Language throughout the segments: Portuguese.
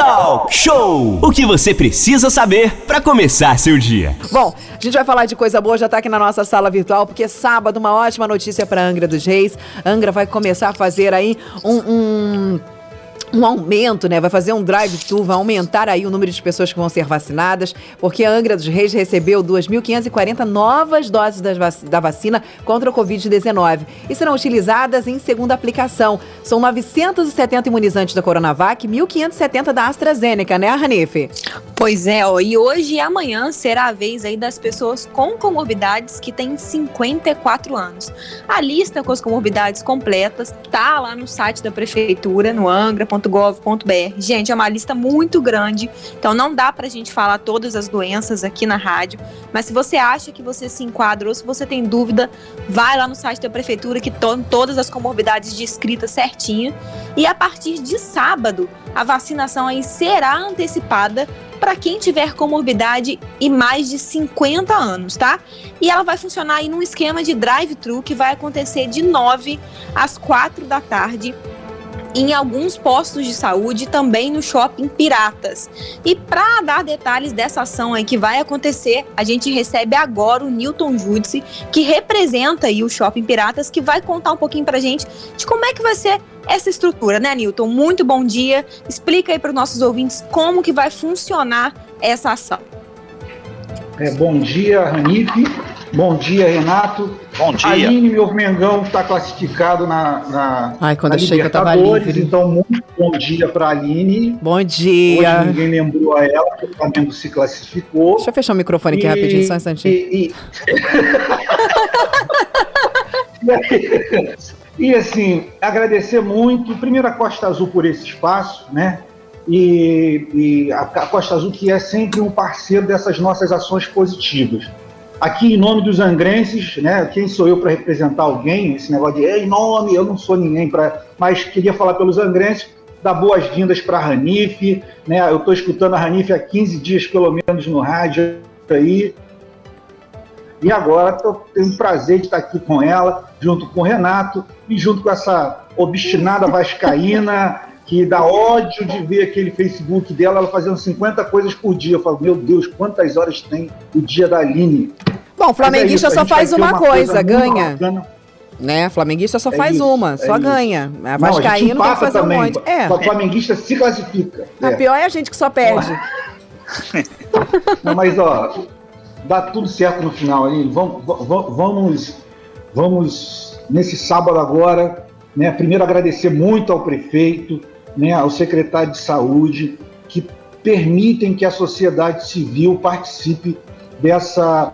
Talk Show! O que você precisa saber para começar seu dia. Bom, a gente vai falar de coisa boa, já tá aqui na nossa sala virtual, porque sábado, uma ótima notícia para Angra dos Reis. Angra vai começar a fazer aí um, um um aumento, né? Vai fazer um drive-thru, vai aumentar aí o número de pessoas que vão ser vacinadas, porque a Angra dos Reis recebeu 2.540 novas doses da vacina contra o Covid-19 e serão utilizadas em segunda aplicação. São 970 imunizantes da Coronavac, 1.570 da AstraZeneca, né, Ranife? Pois é, ó, e hoje e amanhã será a vez aí das pessoas com comorbidades que têm 54 anos. A lista com as comorbidades completas tá lá no site da prefeitura, no angra.com Gente, é uma lista muito grande, então não dá pra gente falar todas as doenças aqui na rádio, mas se você acha que você se enquadra ou se você tem dúvida, vai lá no site da prefeitura que estão todas as comorbidades descritas certinho. E a partir de sábado, a vacinação aí será antecipada para quem tiver comorbidade e mais de 50 anos, tá? E ela vai funcionar aí num esquema de drive-thru que vai acontecer de 9 às 4 da tarde em alguns postos de saúde também no shopping Piratas. E para dar detalhes dessa ação aí que vai acontecer, a gente recebe agora o Newton Judice, que representa aí o shopping Piratas, que vai contar um pouquinho para a gente de como é que vai ser essa estrutura, né, Newton? Muito bom dia. Explica aí para os nossos ouvintes como que vai funcionar essa ação. É, bom dia, Ranife. Bom dia, Renato. Bom dia. Aline, meu Mengão está classificado na, na, Ai, quando na achei que eu tava livre. Então, muito bom dia para a Aline. Bom dia. Hoje ninguém lembrou a ela que o Flamengo se classificou. Deixa eu fechar o microfone aqui e, rapidinho, só um instantinho. E, e... e assim, agradecer muito, primeiro a Costa Azul por esse espaço, né? E, e a Costa Azul que é sempre um parceiro dessas nossas ações positivas. Aqui, em nome dos angrenses, né, quem sou eu para representar alguém? Esse negócio de em nome, eu não sou ninguém para. Mas queria falar pelos angrenses, dar boas-vindas para a Ranife. Né, eu estou escutando a Ranife há 15 dias, pelo menos, no rádio aí. E agora tô, tenho o prazer de estar aqui com ela, junto com o Renato e junto com essa obstinada vascaína que dá ódio de ver aquele Facebook dela, ela fazendo 50 coisas por dia. Eu falo, meu Deus, quantas horas tem o dia da Aline? Bom, flamenguista é só faz uma, uma coisa, coisa ganha. Né? Flamenguista só é faz isso, uma, é só isso. ganha. A Vascaíno não, tem que fazer também. um monte. É. O flamenguista se classifica. A é. pior é a gente que só perde. Não, mas ó, dá tudo certo no final aí. Vamos, vamos, vamos nesse sábado agora, né? Primeiro agradecer muito ao prefeito, né, ao secretário de saúde, que permitem que a sociedade civil participe dessa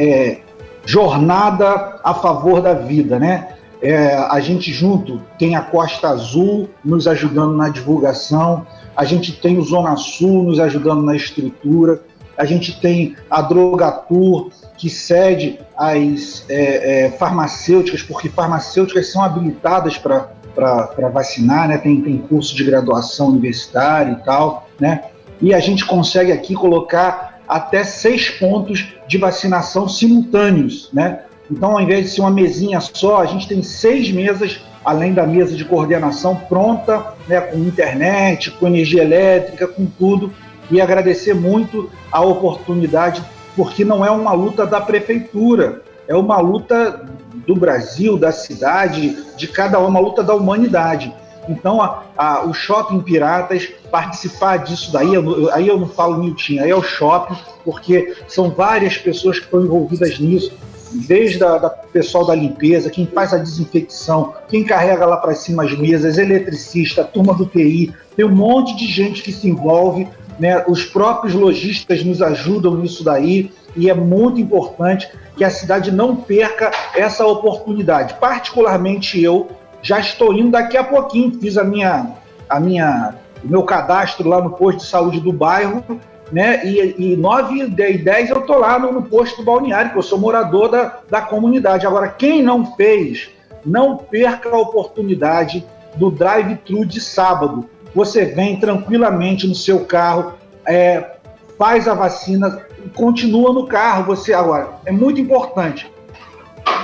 é, jornada a favor da vida, né? É, a gente junto tem a Costa Azul nos ajudando na divulgação, a gente tem o Zona Sul nos ajudando na estrutura, a gente tem a Drogatur que cede as é, é, farmacêuticas, porque farmacêuticas são habilitadas para para vacinar, né? Tem, tem curso de graduação universitária e tal, né? E a gente consegue aqui colocar até seis pontos de vacinação simultâneos, né? Então, ao invés de ser uma mesinha só, a gente tem seis mesas, além da mesa de coordenação pronta, né, com internet, com energia elétrica, com tudo. E agradecer muito a oportunidade, porque não é uma luta da prefeitura, é uma luta do Brasil, da cidade, de cada uma, uma luta da humanidade. Então, a, a, o Shopping Piratas, participar disso daí, eu, aí eu não falo Nilton, aí é o shopping, porque são várias pessoas que estão envolvidas nisso, desde o pessoal da limpeza, quem faz a desinfecção, quem carrega lá para cima as mesas, eletricista, turma do TI, tem um monte de gente que se envolve, né? os próprios lojistas nos ajudam nisso daí, e é muito importante que a cidade não perca essa oportunidade. Particularmente eu já estou indo daqui a pouquinho, fiz a minha, a minha, o meu cadastro lá no posto de saúde do bairro, né? E, e 9 e 10 eu estou lá no, no, posto do balneário, que eu sou morador da, da comunidade. Agora, quem não fez, não perca a oportunidade do drive-thru de sábado. Você vem tranquilamente no seu carro, é, faz a vacina, continua no carro. Você agora é muito importante.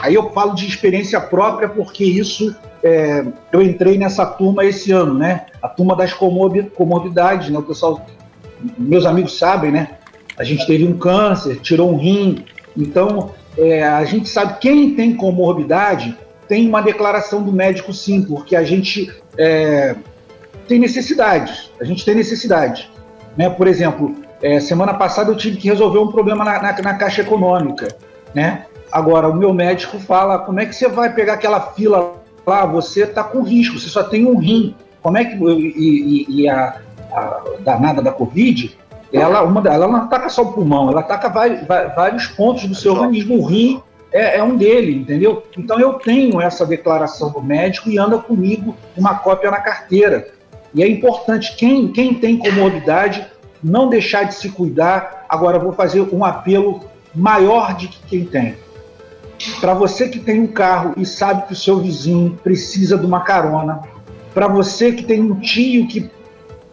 Aí eu falo de experiência própria porque isso é, eu entrei nessa turma esse ano, né? A turma das comorbidades, né? O pessoal, meus amigos sabem, né? A gente teve um câncer, tirou um rim, então é, a gente sabe quem tem comorbidade tem uma declaração do médico sim, porque a gente é, tem necessidades, a gente tem necessidade, né? Por exemplo, é, semana passada eu tive que resolver um problema na, na, na Caixa Econômica, né? Agora, o meu médico fala, como é que você vai pegar aquela fila lá? Você está com risco, você só tem um rim. Como é que... E, e, e a, a, danada da Covid, ela, uma, ela não ataca só o pulmão, ela ataca vários, vários pontos do seu organismo. O rim é, é, um dele, entendeu? Então eu tenho essa declaração do médico e anda comigo uma cópia na carteira. E é importante, quem, quem tem comorbidade, não deixar de se cuidar. Agora, vou fazer um apelo maior de que quem tem. Para você que tem um carro e sabe que o seu vizinho precisa de uma carona, para você que tem um tio que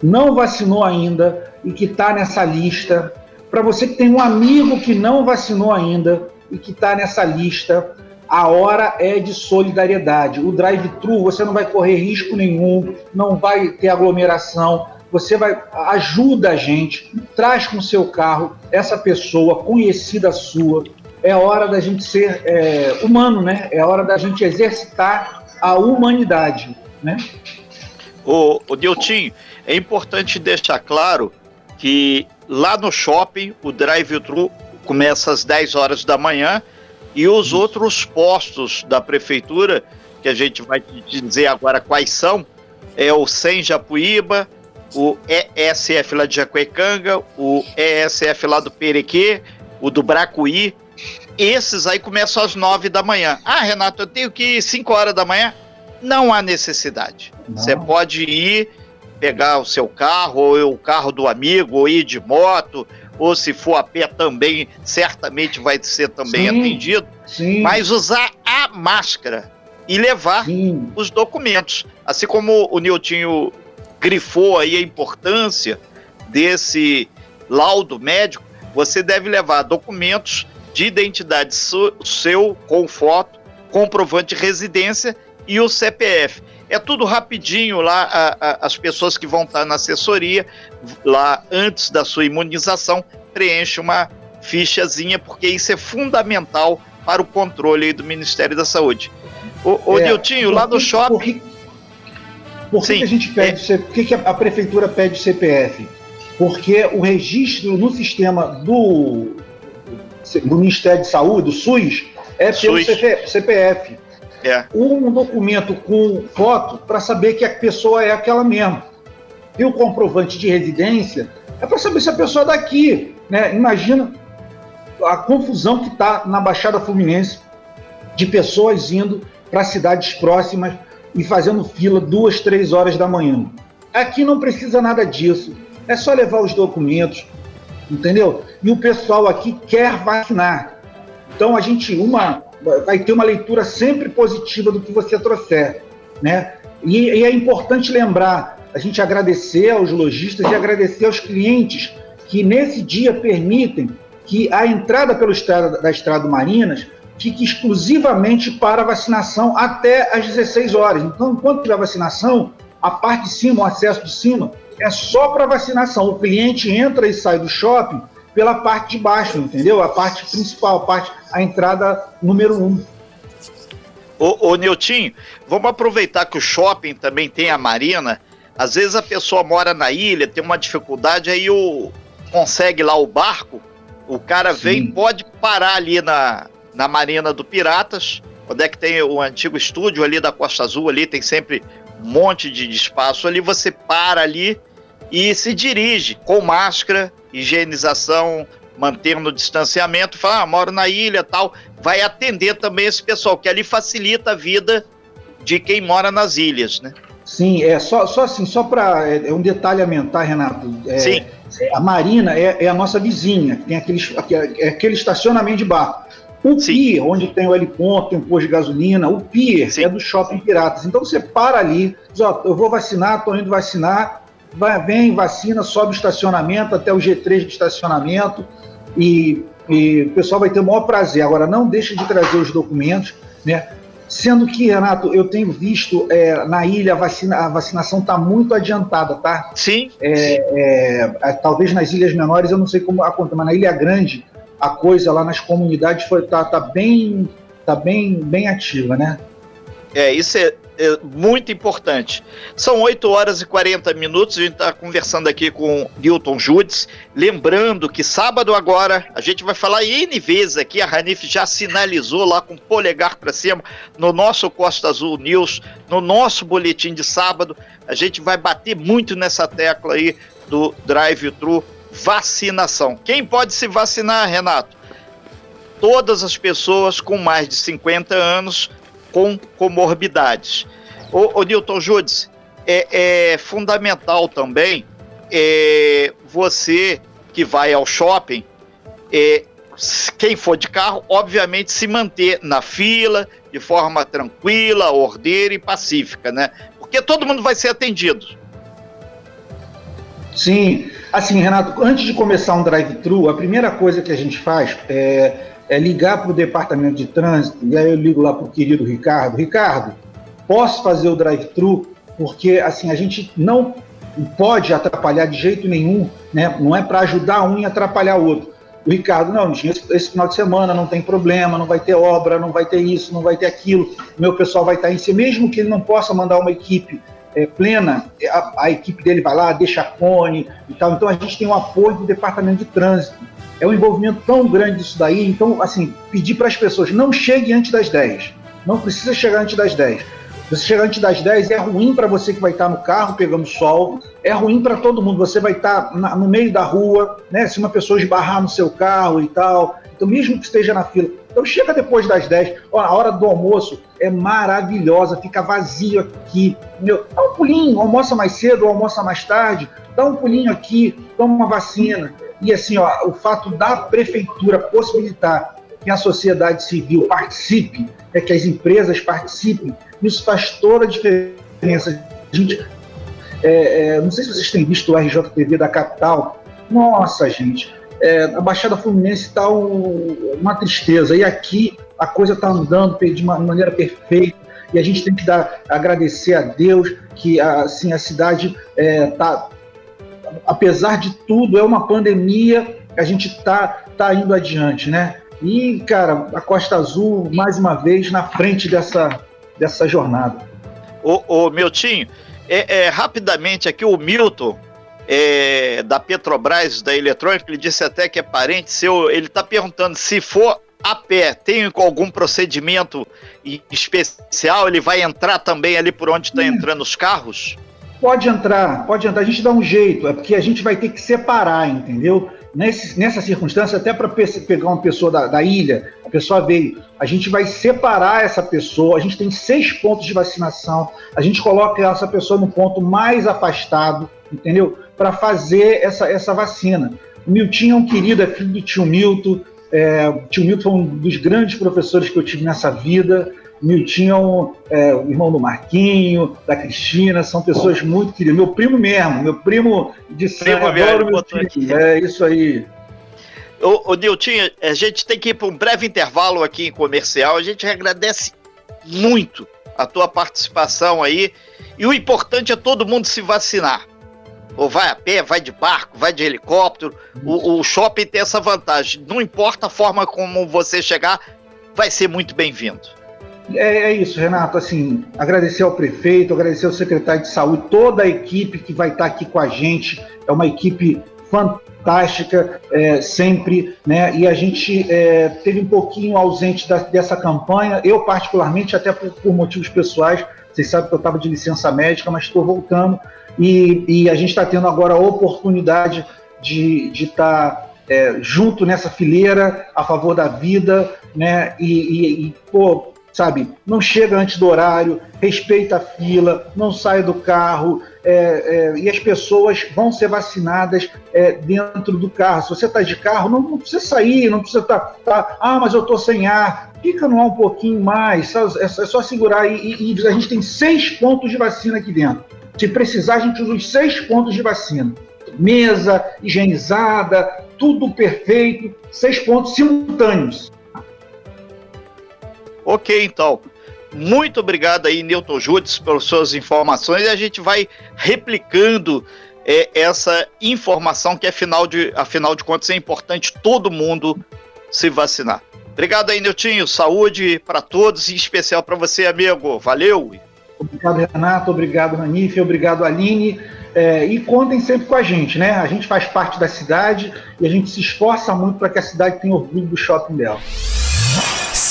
não vacinou ainda e que está nessa lista, para você que tem um amigo que não vacinou ainda e que está nessa lista, a hora é de solidariedade. O drive-thru, você não vai correr risco nenhum, não vai ter aglomeração. Você vai ajuda a gente, traz com seu carro essa pessoa conhecida sua. É hora da gente ser é, humano, né? É hora da gente exercitar a humanidade, né? O, o Diltinho, é importante deixar claro que lá no shopping o drive-thru começa às 10 horas da manhã e os outros postos da prefeitura, que a gente vai dizer agora quais são, é o Sem Japuíba, o ESF lá de Jacuecanga, o ESF lá do Perequê, o do Bracuí. Esses aí começam às 9 da manhã. Ah, Renato, eu tenho que ir 5 horas da manhã? Não há necessidade. Você pode ir, pegar o seu carro, ou o carro do amigo, ou ir de moto, ou se for a pé também, certamente vai ser também sim, atendido. Sim. Mas usar a máscara e levar sim. os documentos. Assim como o Niltinho grifou aí a importância desse laudo médico, você deve levar documentos de identidade seu com foto, comprovante de residência e o CPF. É tudo rapidinho lá, a, a, as pessoas que vão estar na assessoria, lá antes da sua imunização, preenche uma fichazinha, porque isso é fundamental para o controle do Ministério da Saúde. O, o é, Niltinho, lá no shopping. Por, que, por que a gente pede, é, por que, que a prefeitura pede CPF? Porque o registro no sistema do, do Ministério de Saúde, do SUS, é pelo SUS. CPF. É. Um documento com foto para saber que a pessoa é aquela mesmo. E o comprovante de residência é para saber se a pessoa é daqui. Né? Imagina a confusão que está na Baixada Fluminense de pessoas indo para cidades próximas e fazendo fila duas, três horas da manhã. Aqui não precisa nada disso. É só levar os documentos, entendeu? E o pessoal aqui quer vacinar. Então a gente, uma vai ter uma leitura sempre positiva do que você trouxer, né? E, e, é importante lembrar, a gente agradecer aos lojistas e agradecer aos clientes que nesse dia permitem que a entrada pelo estrada, da Estrada Marinas fique exclusivamente para vacinação até às 16 horas. Então, enquanto tiver vacinação, a parte de cima, o acesso de cima, é só para vacinação. O cliente entra e sai do shopping pela parte de baixo, entendeu? A parte principal, a parte, a entrada número um. Ô, ô vamos aproveitar que o shopping também tem a marina. Às vezes a pessoa mora na ilha, tem uma dificuldade, aí o, consegue lá o barco, o cara Sim. vem, pode parar ali na, na Marina do Piratas, onde é que tem o antigo estúdio ali da Costa Azul, ali tem sempre monte de espaço ali, você para ali e se dirige com máscara, higienização, mantendo o distanciamento, fala, ah, moro na ilha tal, vai atender também esse pessoal, que ali facilita a vida de quem mora nas ilhas, né? Sim, é só, só assim, só para é, é, um detalhe a mentar, Renato. É, Sim. A Marina é, é, a nossa vizinha, tem aquele, é aquele estacionamento de barco. O Sim. pier, onde tem o heliponto, tem o posto de gasolina, o pier Sim. é do Shopping Piratas. Então você para ali, diz, ó, eu vou vacinar, estou indo vacinar, vai, vem, vacina, sobe o estacionamento até o G3 de estacionamento e, e o pessoal vai ter o maior prazer. Agora, não deixe de trazer os documentos, né? Sendo que, Renato, eu tenho visto é, na ilha a, vacina, a vacinação está muito adiantada, tá? Sim. É, é, talvez nas ilhas menores eu não sei como acontece, mas na Ilha Grande a coisa lá nas comunidades foi tá, tá bem tá bem bem ativa, né? É, isso é, é muito importante. São 8 horas e 40 minutos, a gente está conversando aqui com Milton Judes. Lembrando que sábado agora, a gente vai falar N vezes aqui, a Ranif já sinalizou lá com o polegar para cima, no nosso Costa Azul News, no nosso boletim de sábado, a gente vai bater muito nessa tecla aí do drive-thru vacinação. Quem pode se vacinar, Renato? Todas as pessoas com mais de 50 anos com comorbidades. O, o Newton Judes, é, é fundamental também é, você que vai ao shopping, é, quem for de carro, obviamente se manter na fila de forma tranquila, ordeira e pacífica, né? Porque todo mundo vai ser atendido. Sim, assim, Renato, antes de começar um drive-thru, a primeira coisa que a gente faz é é ligar para o departamento de trânsito, e aí eu ligo lá para o querido Ricardo, Ricardo, posso fazer o drive-thru? Porque assim, a gente não pode atrapalhar de jeito nenhum, né? não é para ajudar um e atrapalhar o outro. O Ricardo, não, esse, esse final de semana não tem problema, não vai ter obra, não vai ter isso, não vai ter aquilo, meu pessoal vai estar em si, mesmo que ele não possa mandar uma equipe é, plena, a, a, equipe dele vai lá, deixa cone e tal. Então a gente tem o apoio do departamento de trânsito é um envolvimento tão grande disso daí. Então, assim, pedir para as pessoas, não chegue antes das 10. Não precisa chegar antes das 10. Se você chegar antes das 10, é ruim para você que vai estar no carro pegando sol, é ruim para todo mundo. Você vai estar no meio da rua, né? Se uma pessoa esbarrar no seu carro e tal. Então, mesmo que esteja na fila. Então, chega depois das 10. Ó, a hora do almoço é maravilhosa, fica vazio aqui. Dá um pulinho, almoça mais cedo, almoça mais tarde, dá um pulinho aqui, toma uma vacina. E assim, ó, o fato da prefeitura possibilitar que a sociedade civil participe, é que as empresas participem, isso faz toda a diferença. Gente, é, é, não sei se vocês têm visto o RJTV da capital. Nossa, gente, é, a Baixada Fluminense está um, uma tristeza. E aqui a coisa está andando de uma maneira perfeita. E a gente tem que dar, agradecer a Deus que assim, a cidade está apesar de tudo, é uma pandemia, a gente está tá indo adiante, né? E, cara, a Costa Azul, mais uma vez, na frente dessa, dessa jornada. Ô, ô Miltinho, é, é, rapidamente aqui, o Milton, é, da Petrobras, da Eletrônica, ele disse até que é parente seu, ele está perguntando se for a pé, tem algum procedimento especial, ele vai entrar também ali por onde estão entrando os carros? Pode entrar, pode entrar. A gente dá um jeito, é porque a gente vai ter que separar, entendeu? Nesse, nessa circunstância, até para pegar uma pessoa da, da, ilha, a pessoa veio, a gente vai separar essa pessoa, a gente tem seis pontos de vacinação, a gente coloca essa pessoa no ponto mais afastado, entendeu? Para fazer essa, essa vacina. O Miltinho é um querido, é filho do tio Milton, é, o tio Milton foi um dos grandes professores que eu tive nessa vida, Miltinho, é, o irmão do Marquinho, da Cristina, são pessoas muito queridas. Meu primo mesmo, meu primo de sangue, adoro meu primo. É isso aí. Ô, ô Niltinho, a gente tem que ir para um breve intervalo aqui em comercial. A gente agradece muito a tua participação aí. E o importante é todo mundo se vacinar. Ou vai a pé, vai de barco, vai de helicóptero. O, o shopping tem essa vantagem. Não importa a forma como você chegar, vai ser muito bem-vindo. É, é, isso, Renato. Assim, agradecer ao prefeito, agradecer ao secretário de saúde, toda a equipe que vai estar aqui com a gente. É uma equipe fantástica, é, sempre, né? E a gente é, teve um pouquinho ausente da, dessa campanha. Eu, particularmente, até por, por, motivos pessoais. Vocês sabem que eu estava de licença médica, mas estou voltando. E, e, a gente está tendo agora a oportunidade de estar. Tá, é, junto nessa fileira a favor da vida, né? E, e, e pô, sabe? Não chega antes do horário, respeita a fila, não sai do carro, é, é, e as pessoas vão ser vacinadas é, dentro do carro. Se você está de carro, não, não, precisa sair, não precisa estar. Tá, tá, ah, mas eu estou sem ar. Fica no ar um pouquinho mais, é, é só segurar. E, e, e, a gente tem seis pontos de vacina aqui dentro. Se precisar, a gente usa os seis pontos de vacina. Mesa, higienizada, tudo perfeito, seis pontos simultâneos. Ok, então. Muito obrigado aí, Newton Judes, pelas suas informações e a gente vai replicando é, essa informação que, afinal de, afinal de contas, é importante todo mundo se vacinar. Obrigado aí, Niltinho. Saúde para todos, em especial para você, amigo. Valeu! Obrigado, Renato. Obrigado, Manife. Obrigado, Aline. É, e contem sempre com a gente, né? A gente faz parte da cidade e a gente se esforça muito para que a cidade tenha orgulho do shopping dela.